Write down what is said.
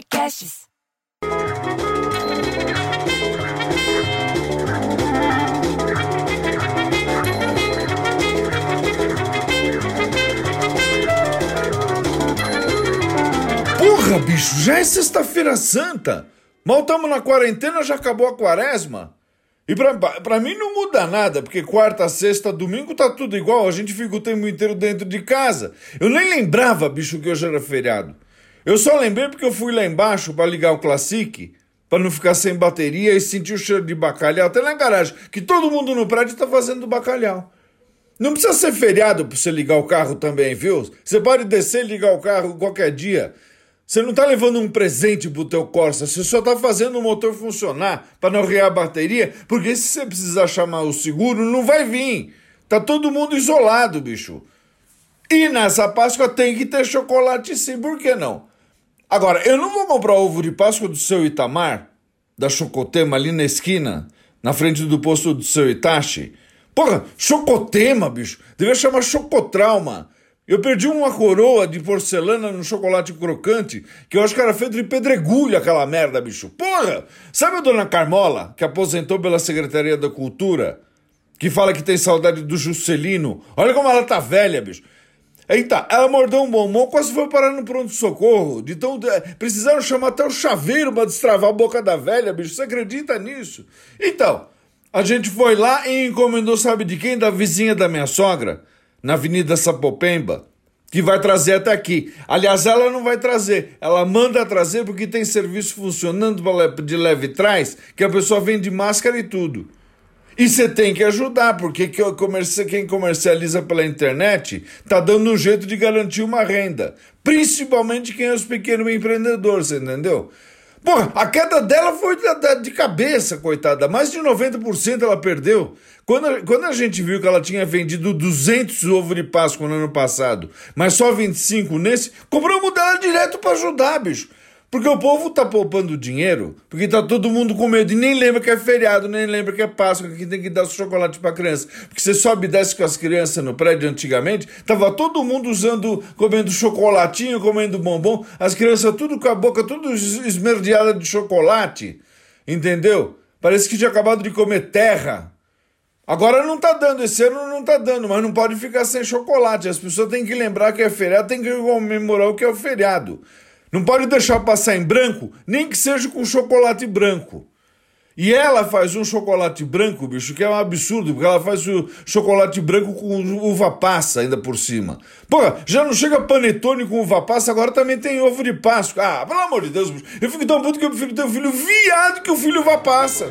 Podcasts. Porra, bicho, já é sexta-feira santa. Mal estamos na quarentena, já acabou a quaresma. E pra, pra mim não muda nada, porque quarta, sexta, domingo tá tudo igual, a gente fica o tempo inteiro dentro de casa. Eu nem lembrava, bicho, que hoje era feriado. Eu só lembrei porque eu fui lá embaixo para ligar o Classic, para não ficar sem bateria e sentir o cheiro de bacalhau até na garagem, que todo mundo no prédio tá fazendo bacalhau. Não precisa ser feriado para você ligar o carro também, viu? Você pode descer e ligar o carro qualquer dia. Você não está levando um presente pro teu Corsa, você só está fazendo o motor funcionar para não rear a bateria, porque se você precisar chamar o seguro, não vai vir. Tá todo mundo isolado, bicho. E nessa Páscoa tem que ter chocolate sim, por que não? Agora, eu não vou comprar ovo de Páscoa do seu Itamar, da Chocotema ali na esquina, na frente do posto do seu Itachi. Porra, Chocotema, bicho. Devia chamar Chocotrauma. Eu perdi uma coroa de porcelana no chocolate crocante, que eu acho que era feito de pedregulho aquela merda, bicho. Porra! Sabe a dona Carmola, que aposentou pela Secretaria da Cultura, que fala que tem saudade do Juscelino? Olha como ela tá velha, bicho. Eita, ela mordeu um bombom, quase foi parar no pronto-socorro. Então, precisaram chamar até o chaveiro para destravar a boca da velha, bicho. Você acredita nisso? Então, a gente foi lá e encomendou, sabe de quem? Da vizinha da minha sogra, na Avenida Sapopemba, que vai trazer até aqui. Aliás, ela não vai trazer, ela manda trazer porque tem serviço funcionando de leve trás, que a pessoa vem de máscara e tudo. E você tem que ajudar, porque quem comercializa pela internet está dando um jeito de garantir uma renda. Principalmente quem é os pequenos empreendedores, você entendeu? Porra, a queda dela foi de cabeça, coitada. Mais de 90% ela perdeu. Quando, quando a gente viu que ela tinha vendido 200 ovos de Páscoa no ano passado, mas só 25 nesse, compramos dela direto para ajudar, bicho. Porque o povo tá poupando dinheiro, porque tá todo mundo com medo e nem lembra que é feriado, nem lembra que é Páscoa, que tem que dar chocolate pra criança. Porque você sobe e desce com as crianças no prédio antigamente, tava todo mundo usando, comendo chocolatinho, comendo bombom, as crianças tudo com a boca tudo esmerdeada de chocolate, entendeu? Parece que tinha acabado de comer terra. Agora não tá dando, esse ano não tá dando, mas não pode ficar sem chocolate. As pessoas têm que lembrar que é feriado, tem que comemorar o que é o feriado. Não pode deixar passar em branco, nem que seja com chocolate branco. E ela faz um chocolate branco, bicho, que é um absurdo, porque ela faz o chocolate branco com uva passa ainda por cima. Pô, já não chega panetone com uva passa, agora também tem ovo de Páscoa. Ah, pelo amor de Deus, bicho, eu fico tão puto que eu prefiro ter um filho viado que o filho uva passa.